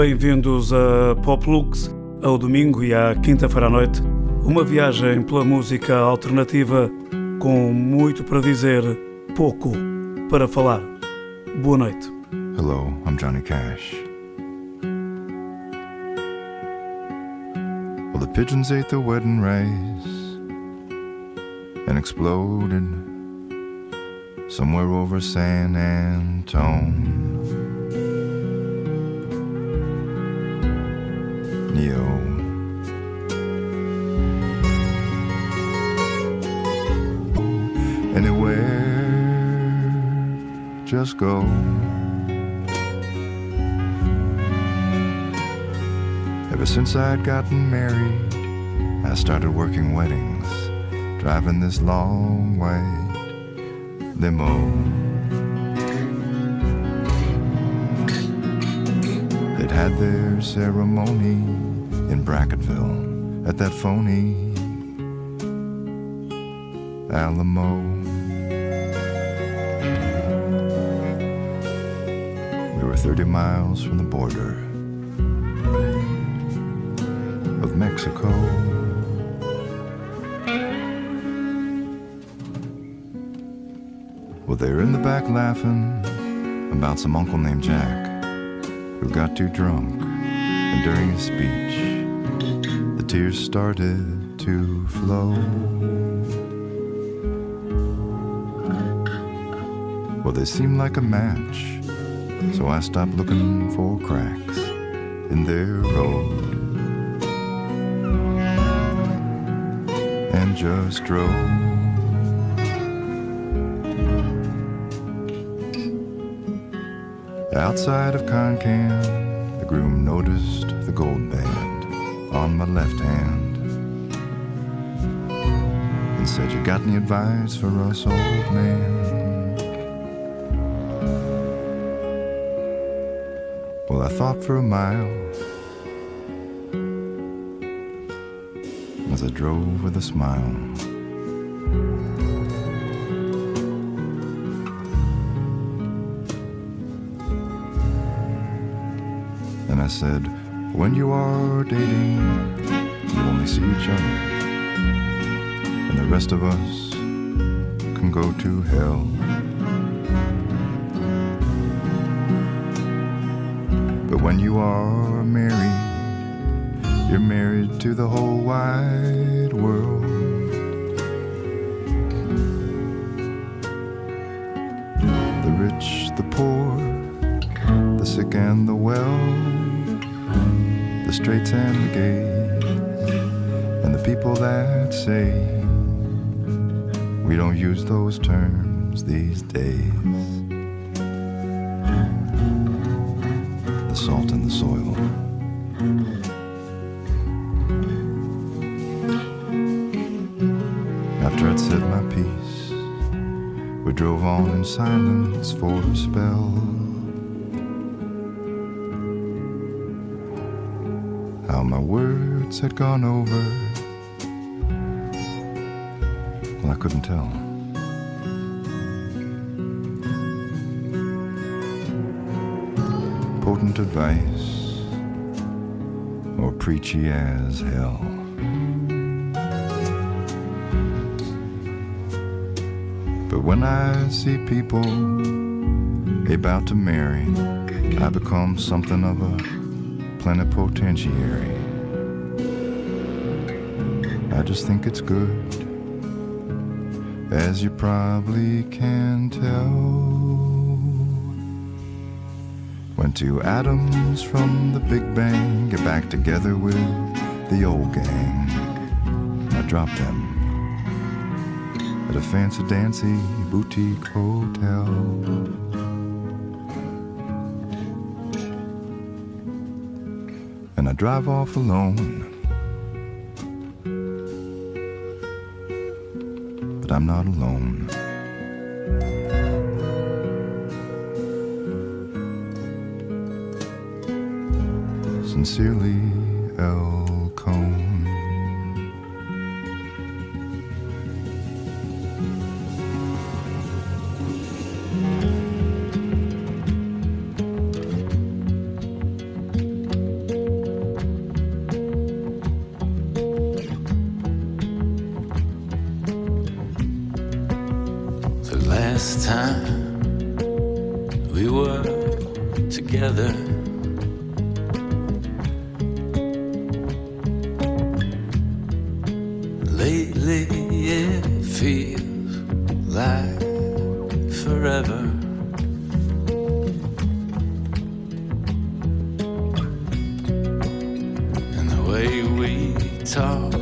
Bem-vindos a Poplux, ao domingo e à quinta-feira à noite. Uma viagem pela música alternativa com muito para dizer, pouco para falar. Boa noite. Hello, I'm Johnny Cash. Well, the pigeons ate the wedding rice and exploded somewhere over San Antone. Neo. Anywhere, just go. Ever since I'd gotten married, I started working weddings, driving this long white limo. Had their ceremony in Brackettville at that phony Alamo. We were 30 miles from the border of Mexico. Well, they were in the back laughing about some uncle named Jack who got too drunk, and during his speech, the tears started to flow. Well, they seemed like a match, so I stopped looking for cracks in their road and just drove. Outside of Concan, the groom noticed the gold band on my left hand and said, You got any advice for us, old man? Well, I thought for a mile as I drove with a smile. Said, When you are dating, you only see each other, and the rest of us can go to hell. But when you are married, you're married to the whole wide world. The rich, the poor, the sick and the well, straights and the gays, and the people that say we don't use those terms these days. Had gone over, well, I couldn't tell. Potent advice, or preachy as hell. But when I see people about to marry, I become something of a plenipotentiary. I just think it's good, as you probably can tell. Went to atoms from the Big Bang get back together with the old gang, I dropped them at a fancy dancy boutique hotel. And I drive off alone. But I'm not alone. Sincerely, L. Cohen. it feels like forever. And the way we talk.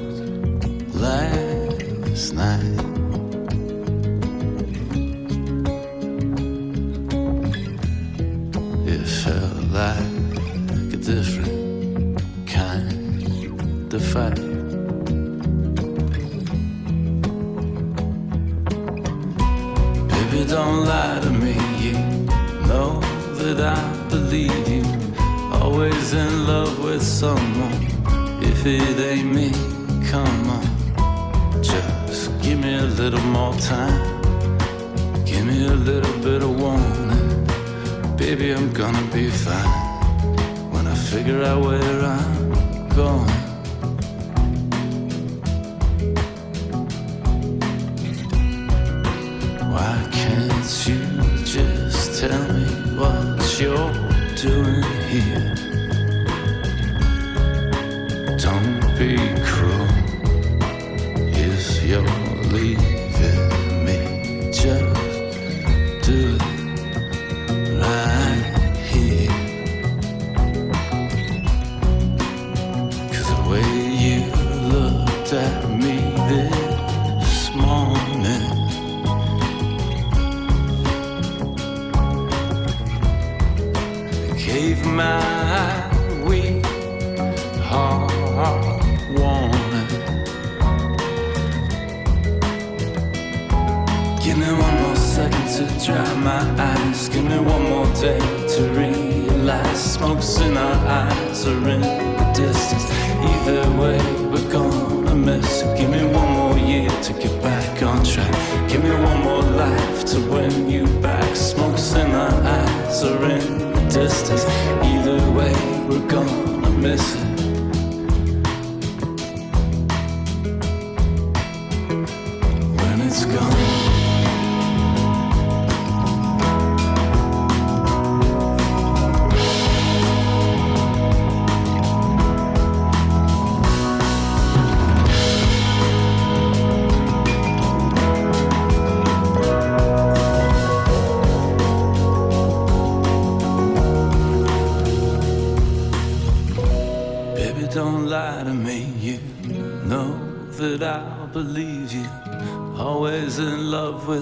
dry my eyes. Give me one more day to realize. Smokes in our eyes or in the distance. Either way, we're gonna miss. Give me one more year to get back on track. Give me one more.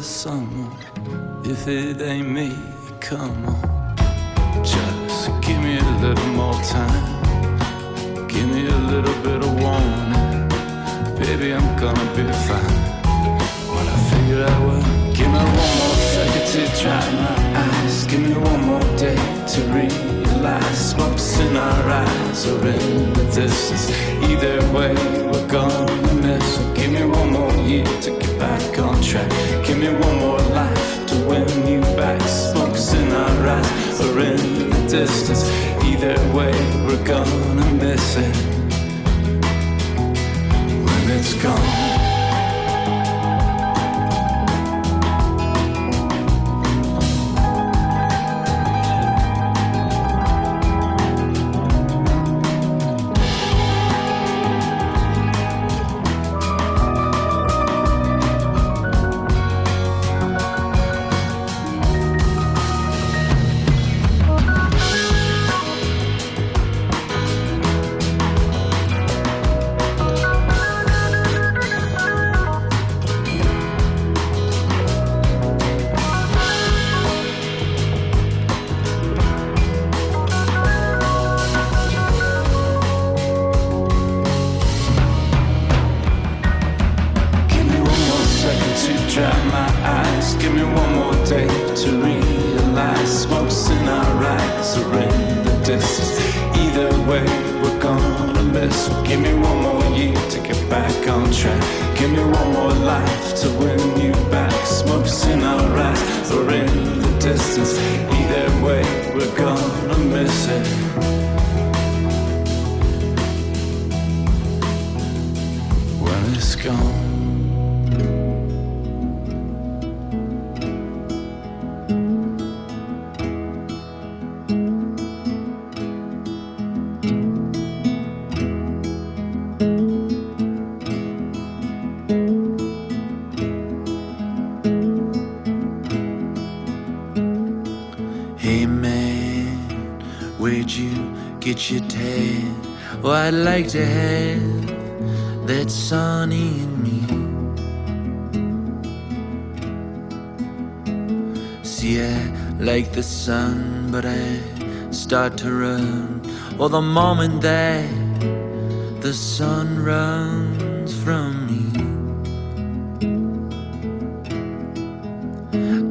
someone. If it ain't me, come on. Just give me a little more time. Give me a little bit of warning. Baby, I'm gonna be fine. When I figure out what, give me one more second to dry my eyes. Give me one more day to realize what's in our eyes or in the distance. Either way, we're gone. Either way, we're gonna miss it when it's gone. Get your tan? Oh, I'd like to have that sun in me. See, I like the sun, but I start to run. Or the moment that the sun runs from me.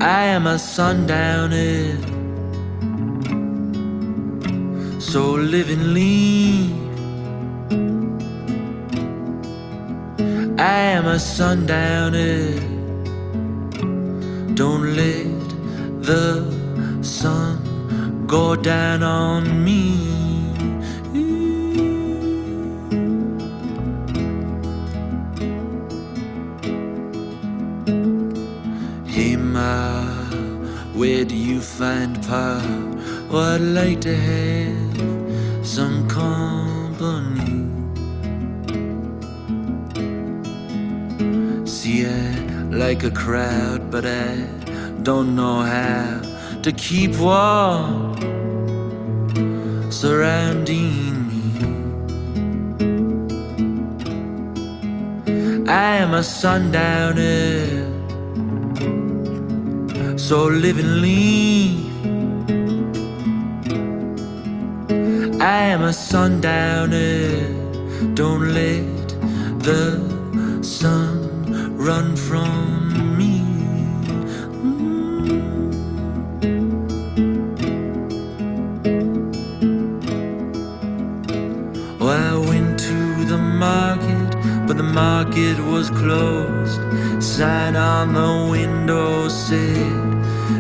I am a sundowner, so live and leave. I am a sundowner, don't let the sun go down on me. Where do you find power? Oh, I'd to have like a crowd, but I don't know how to keep warm surrounding me. I am a sundowner, so live and leave. I am a sundowner, don't let the sun run from me. Mm. Oh, I went to the market, but the market was closed. Sign on the window said,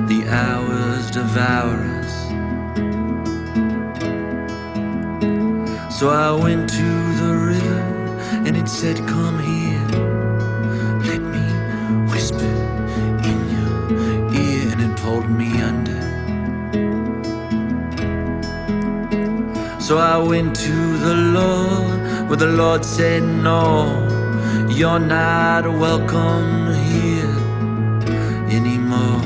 The hours devour us. So I went to the river, and it said, Come So I went to the Lord, but the Lord said, No, you're not welcome here anymore.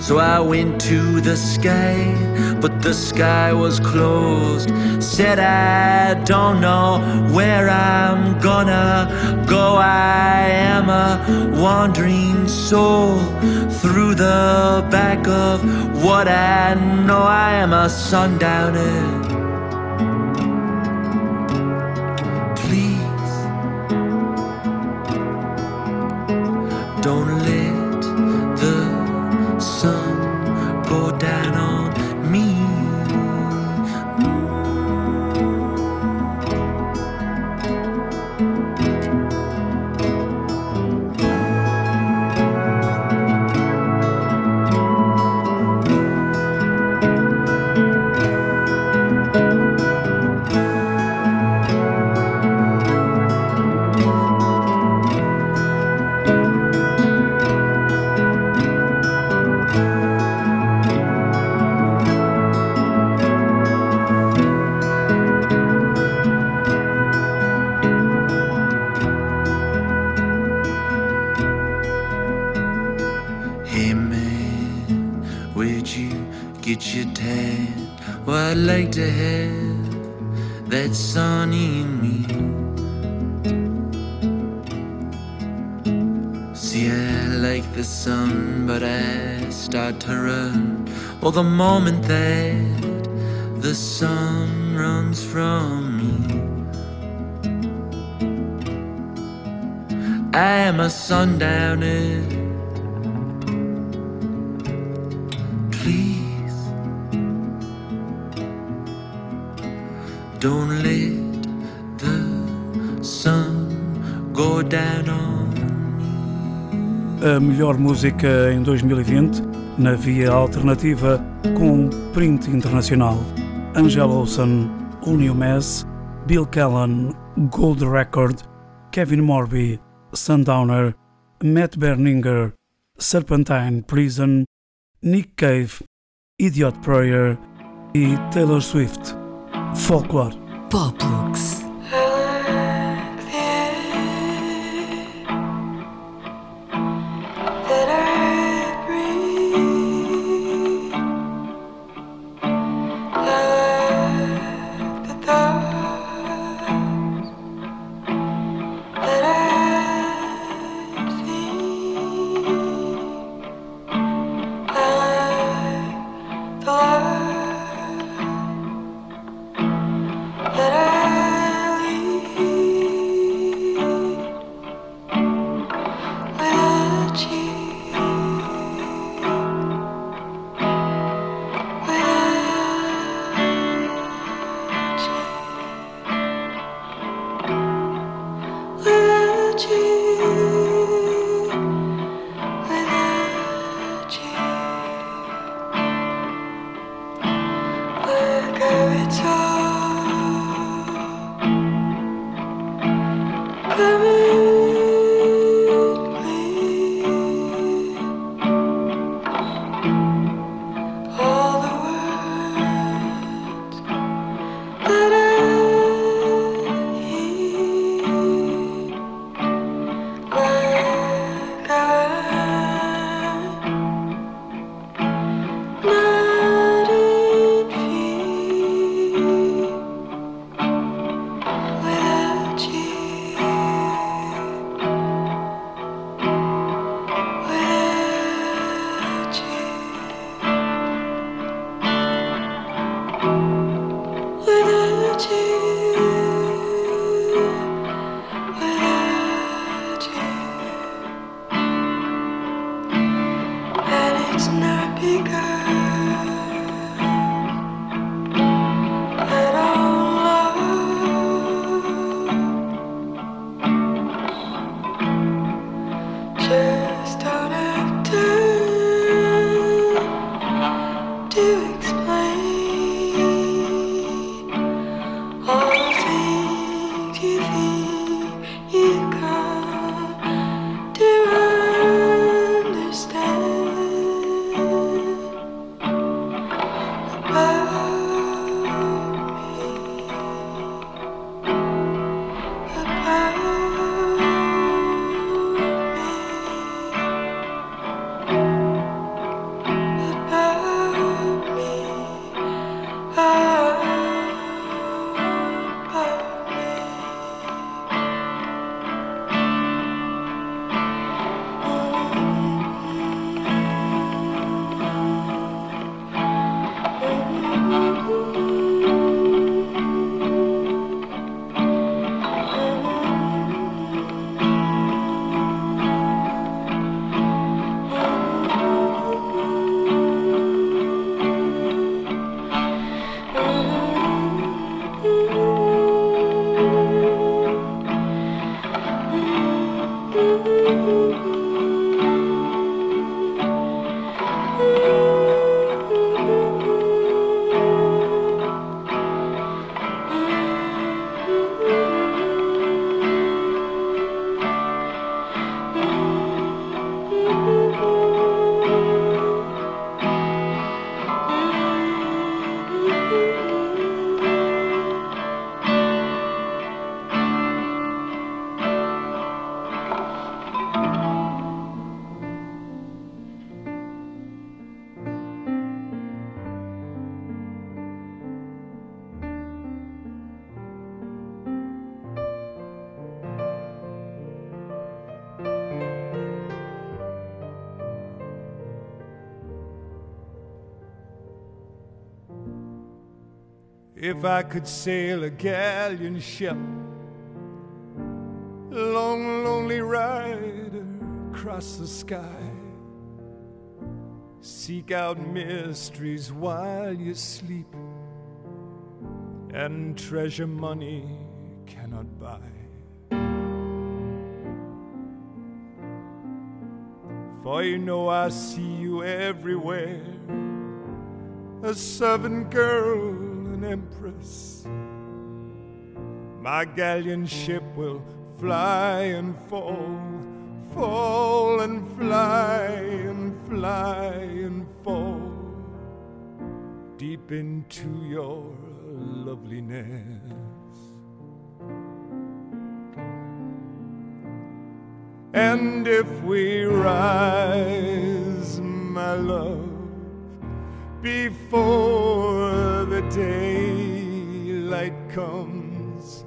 So I went to the sky, but the sky was closed. Said I don't know where I'm gonna go. I am a wandering soul through the back of what I know. I am a sundowner. Melhor música em 2020 na via alternativa com print internacional. Angela Olsen, New Mess, Bill Callan, Gold Record, Kevin Morby, Sundowner, Matt Berninger, Serpentine Prison, Nick Cave, Idiot Prayer e Taylor Swift. Folklore. Poplux. If I could sail a galleon ship, long, lonely rider across the sky, seek out mysteries while you sleep, and treasure money cannot buy. For you know I see you everywhere, a servant girl empress. My galleon ship will fly and fall, fall and fly and fly and fall deep into your loveliness. And if we rise, my love, before the daylight comes.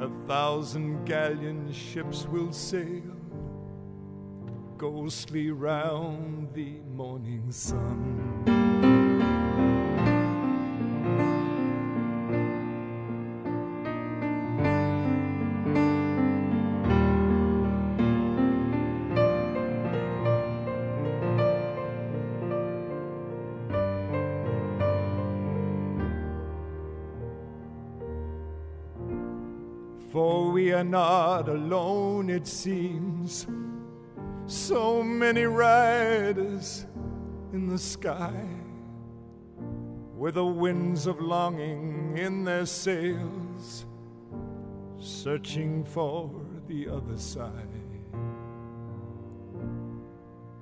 A thousand galleon ships will sail ghostly round the morning sun. Not alone, it seems. So many riders in the sky with the winds of longing in their sails, searching for the other side.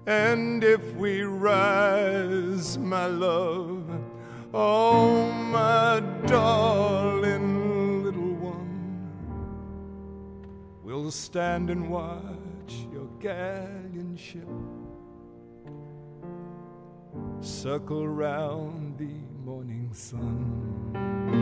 And if we rise, my love, oh, my darling We'll stand and watch your galleon ship circle round the morning sun.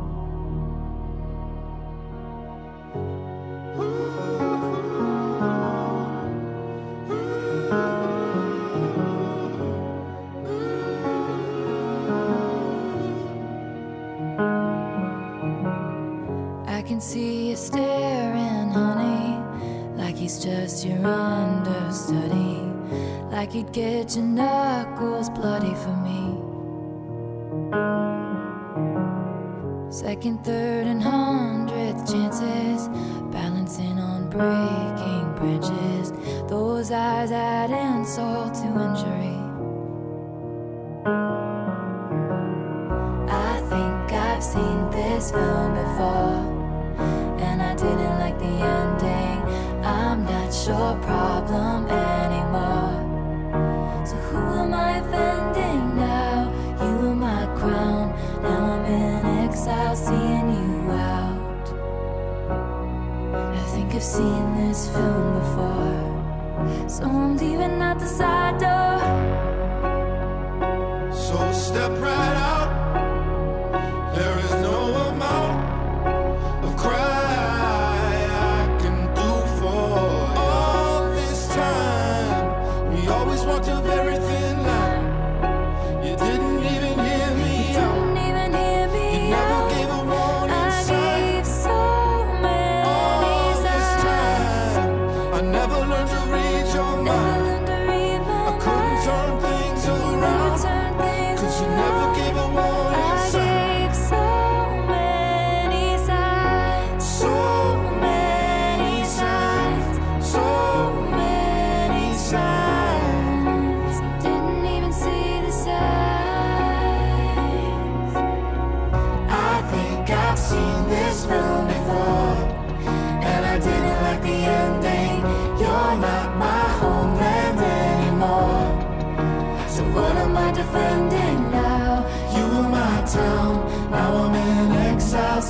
this film before, and I didn't like the ending. I'm not your problem anymore. So who am I offending now? You are my crown. Now I'm in exile, seeing you out. I think I've seen this film before, so I'm leaving out the side door.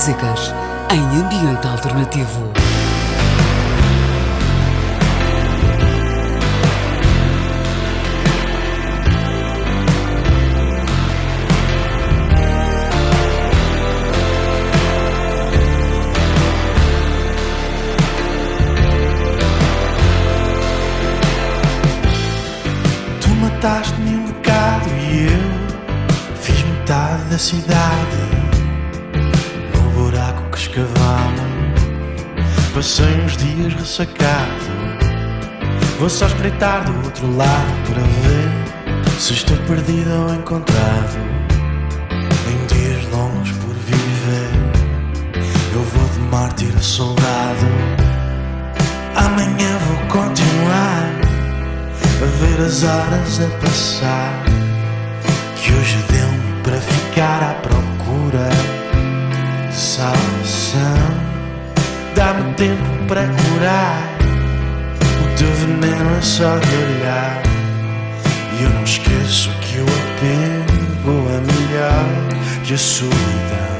músicas em ambiente alternativo. nossa casa. Vou só espreitar do outro lado para ver se estou perdido ou encontrado. Em dias longos por viver, eu vou de mártir a soldado. Amanhã vou continuar a ver as horas a passar. Que hoje deu-me para ficar à procura de salvação. Dá-me tempo para curar. O teu veneno é só de olhar. E eu não esqueço que o apego é melhor que a solidão.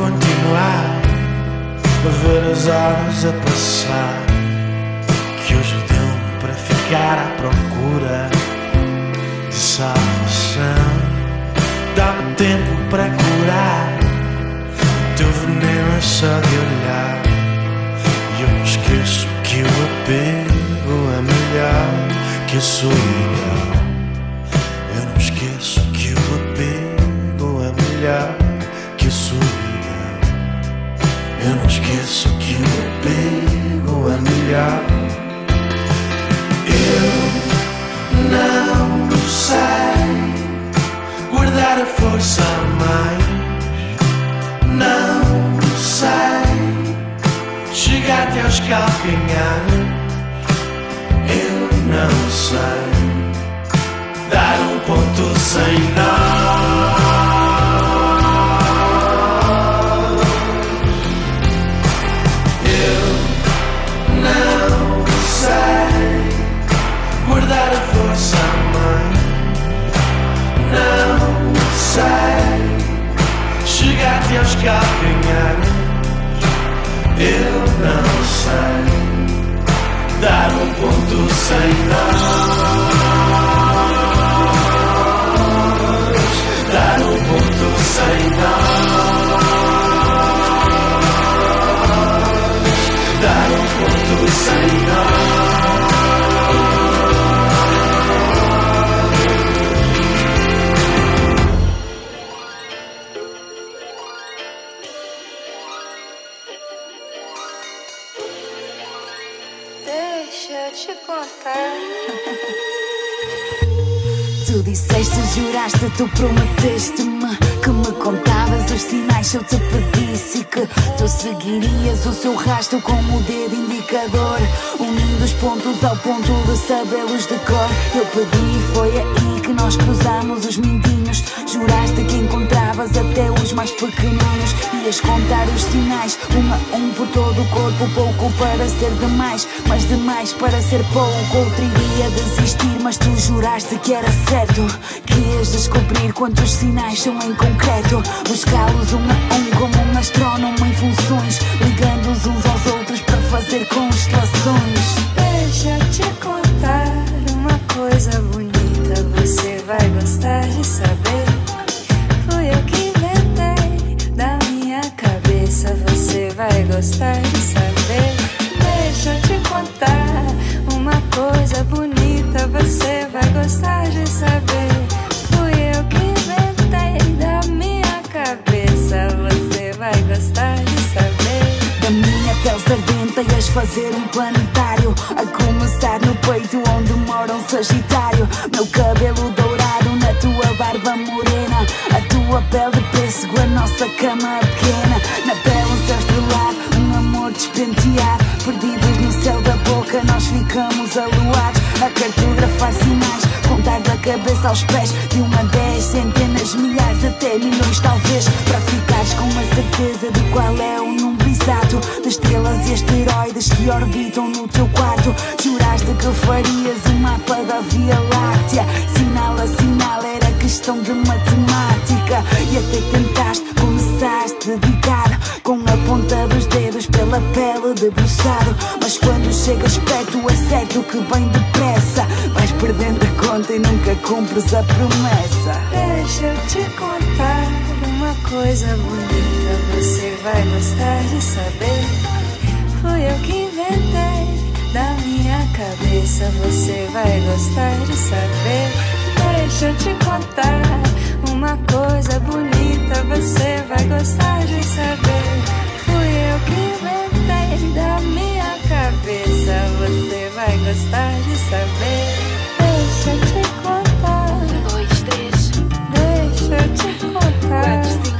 Continuar. A ver as horas a passar. Que hoje deu-me para ficar à procura De salvação. Dá-me tempo para curar. O teu veneno é só de olhar. E eu não esqueço que o apego é melhor que a solidão. Eu não esqueço que o apego é melhor eu não esqueço que o apego é melhor. Eu não sei guardar a força mais. Não sei chegar-te aos calcanhares. Eu não sei dar um ponto sem nó. Chegar-te aos calcanhares. Eu não sei dar um ponto sem nós. Dar um ponto sem nós. Tu disseste, juraste, tu prometeste-me que me contavas os sinais se eu te pedisse que tu seguirias o seu rastro como o dedo indicador, unindo os pontos ao ponto de sabê-los de cor. Eu pedi e foi aí que nós cruzamos os mindinhos. Juraste que encontravas até os mais pequeninos. Ias contar os sinais, um a um por todo o corpo. Pouco para ser demais, mas demais para ser pouco. Outro iria desistir, mas tu juraste que era certo. Que ias descobrir quantos sinais são em concreto. Um a um como um astrónomo em funções. Ligando-os uns aos outros para fazer constelações. Deixa eu te contar uma coisa bonita. Você vai gostar de saber. Fui eu que inventei da minha cabeça. Você vai gostar de saber. Deixa eu te contar uma coisa bonita. Você vai gostar de saber. Fui eu que inventei sardenta ias fazer um planetário A começar no peito onde mora um sagitário. Meu cabelo dourado na tua barba morena. A tua pele de pêssego, a nossa cama pequena. Na pele um céu um amor despenteado. Perdidos no céu da boca nós ficamos aluados. A cartografar sinais, contar da cabeça aos pés De uma dez, centenas, milhares, até milhões talvez Para ficares com a certeza de qual é o exato. De estrelas e asteroides que orbitam no teu quarto. Juraste que farias um mapa da Via Láctea. Sinal a sinal era questão de matemática. E até tentaste, começaste dedicado Com a ponta dos dedos pela pele debruçado Mas quando chegas perto é certo que bem depressa Vais perdendo a conta e nunca cumpres a promessa. Deixa eu te contar coisa bonita, você vai gostar de saber. Fui eu que inventei da minha cabeça, você vai gostar de saber. Deixa eu te contar uma coisa bonita, você vai gostar de saber. Fui eu que inventei da minha cabeça, você vai gostar de saber. Deixa eu te contar. Um, dois, três. Deixa eu te contar.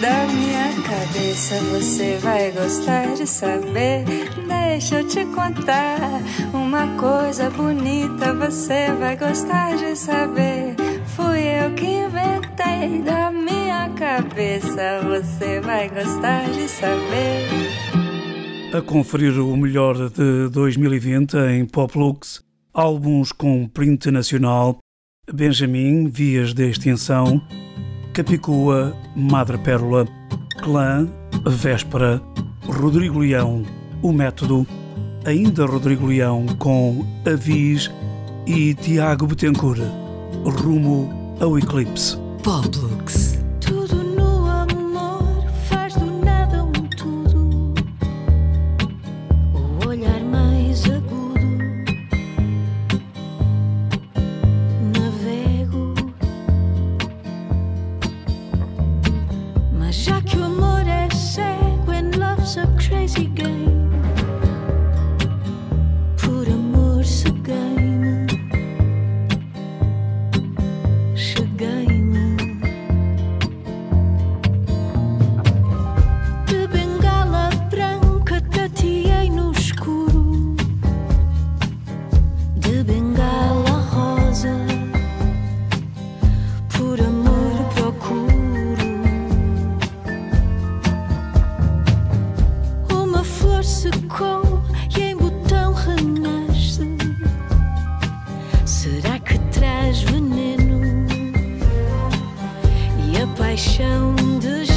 da minha cabeça. Você vai gostar de saber. Deixa eu te contar uma coisa bonita. Você vai gostar de saber. Fui eu que inventei da minha cabeça. Você vai gostar de saber. A conferir o melhor de 2020 em Poplux, álbuns com print nacional, Benjamin, Vias de Extinção, Capicua, Madre Pérola, Clã, Véspera, Rodrigo Leão, O Método, ainda Rodrigo Leão com Avis e Tiago Betancourt, rumo ao Eclipse. Poplux. Paixão desfaz-se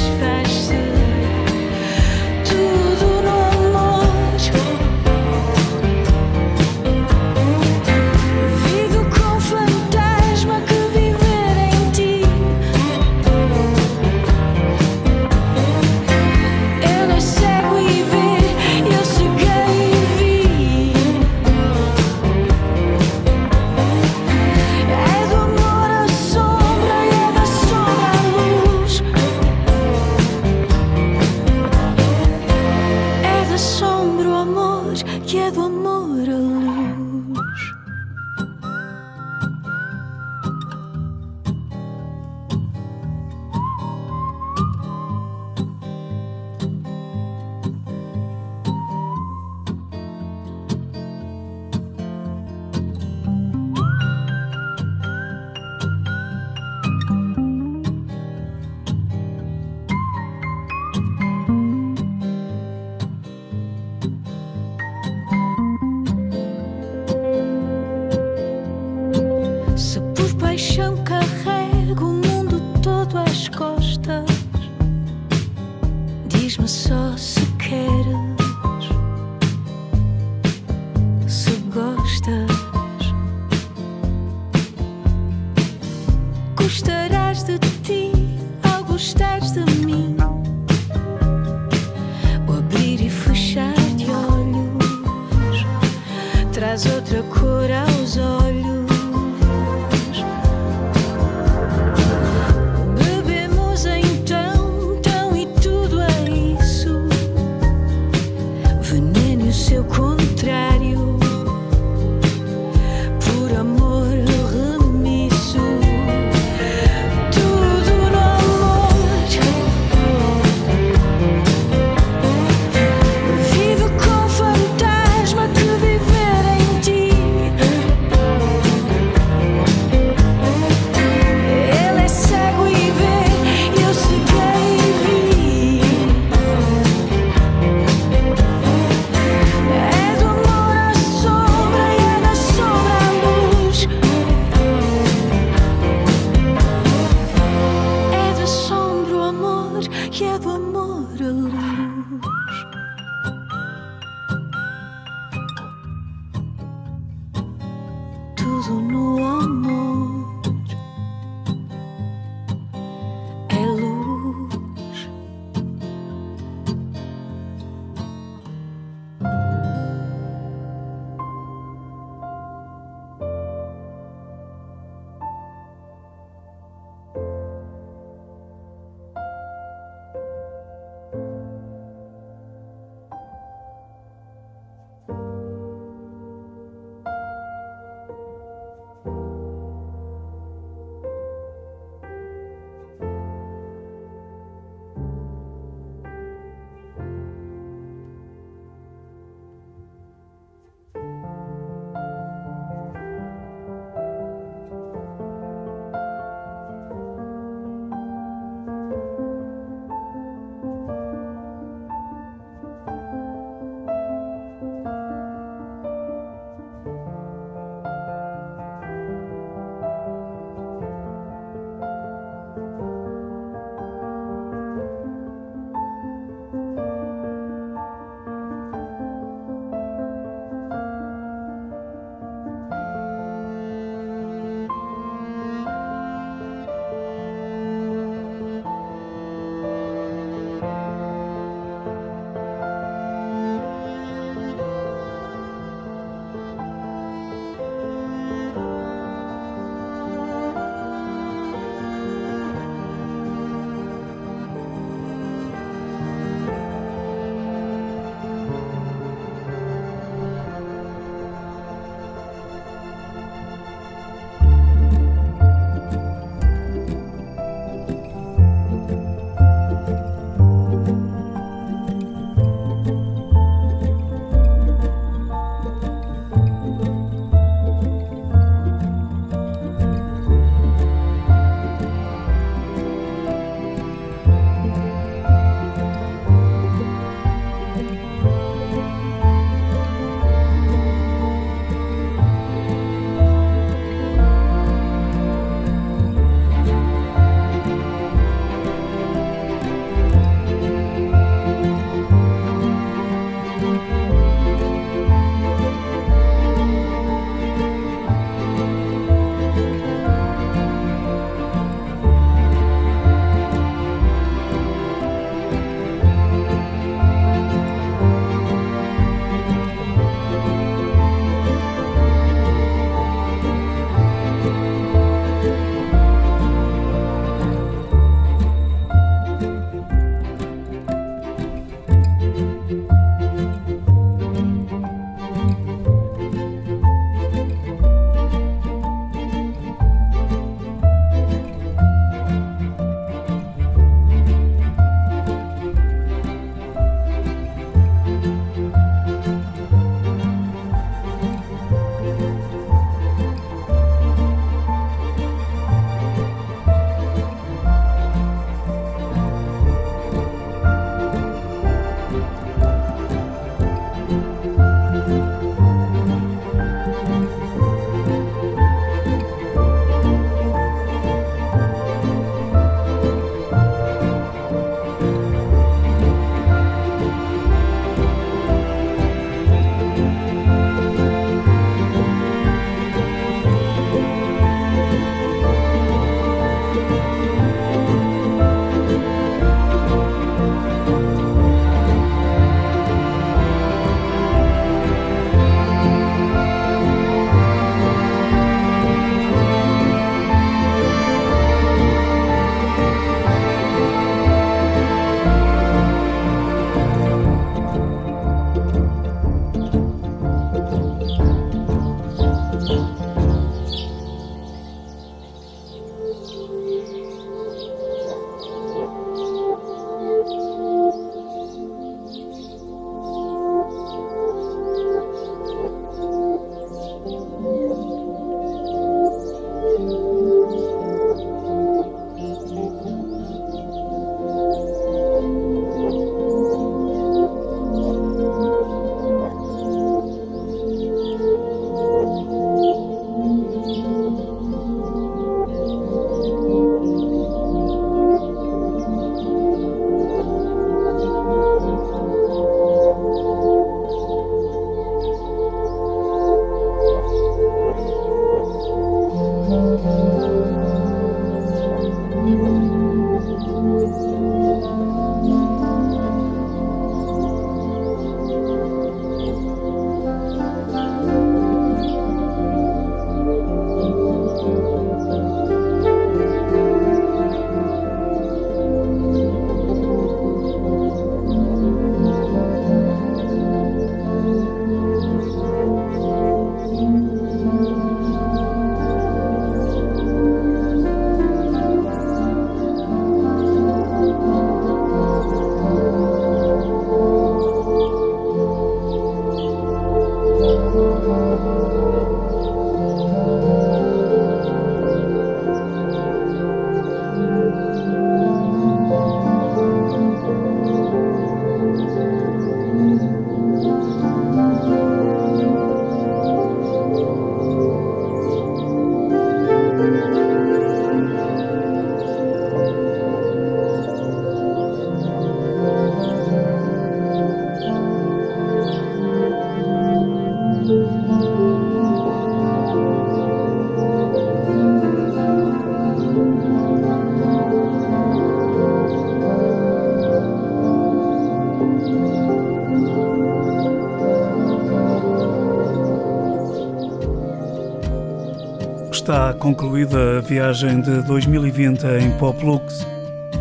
Concluída a viagem de 2020 em Poplux.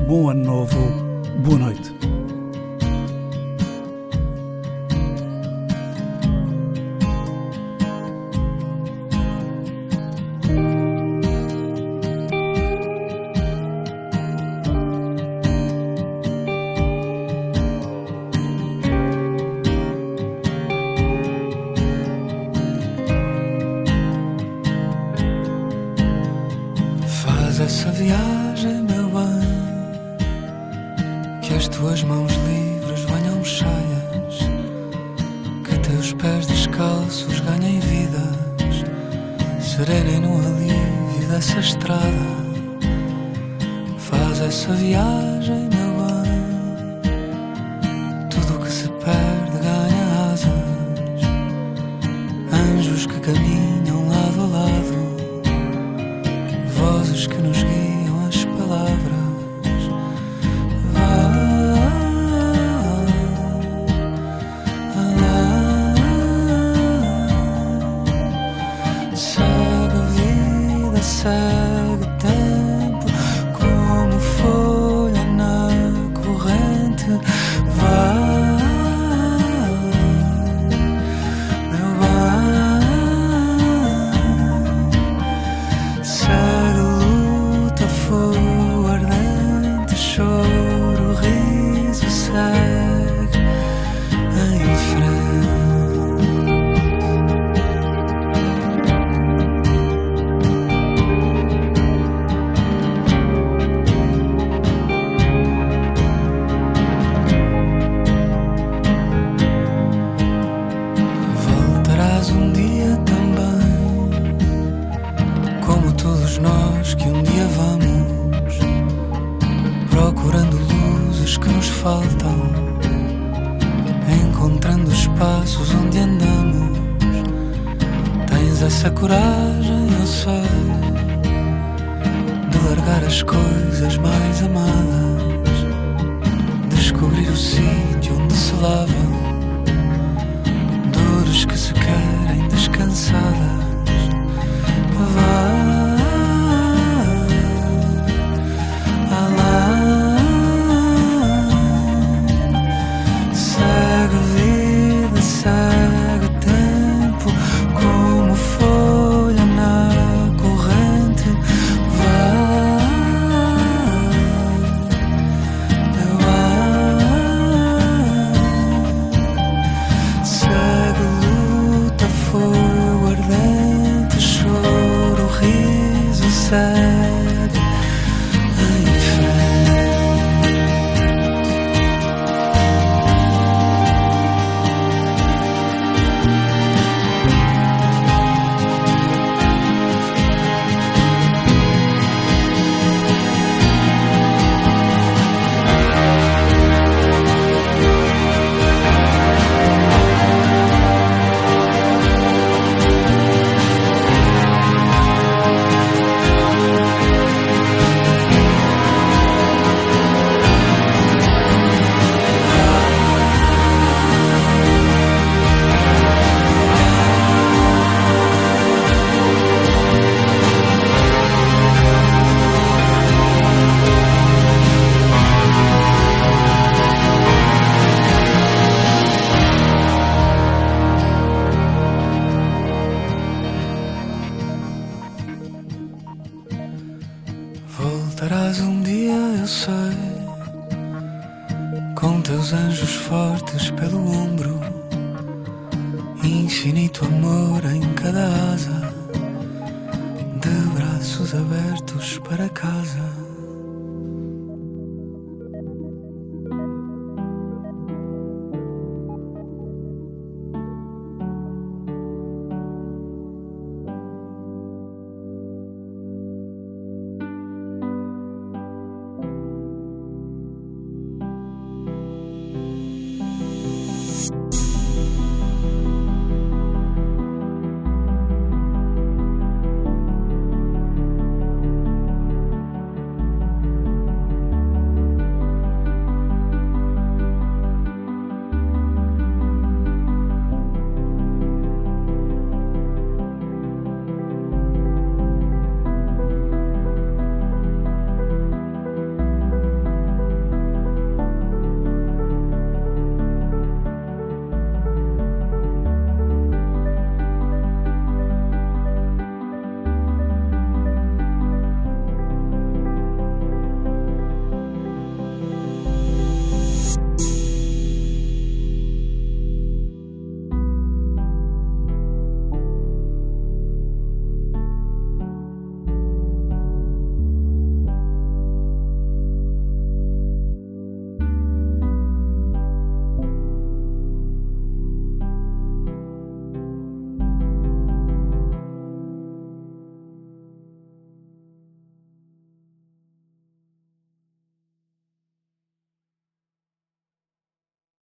Bom ano novo, boa noite. Infinito amor em cada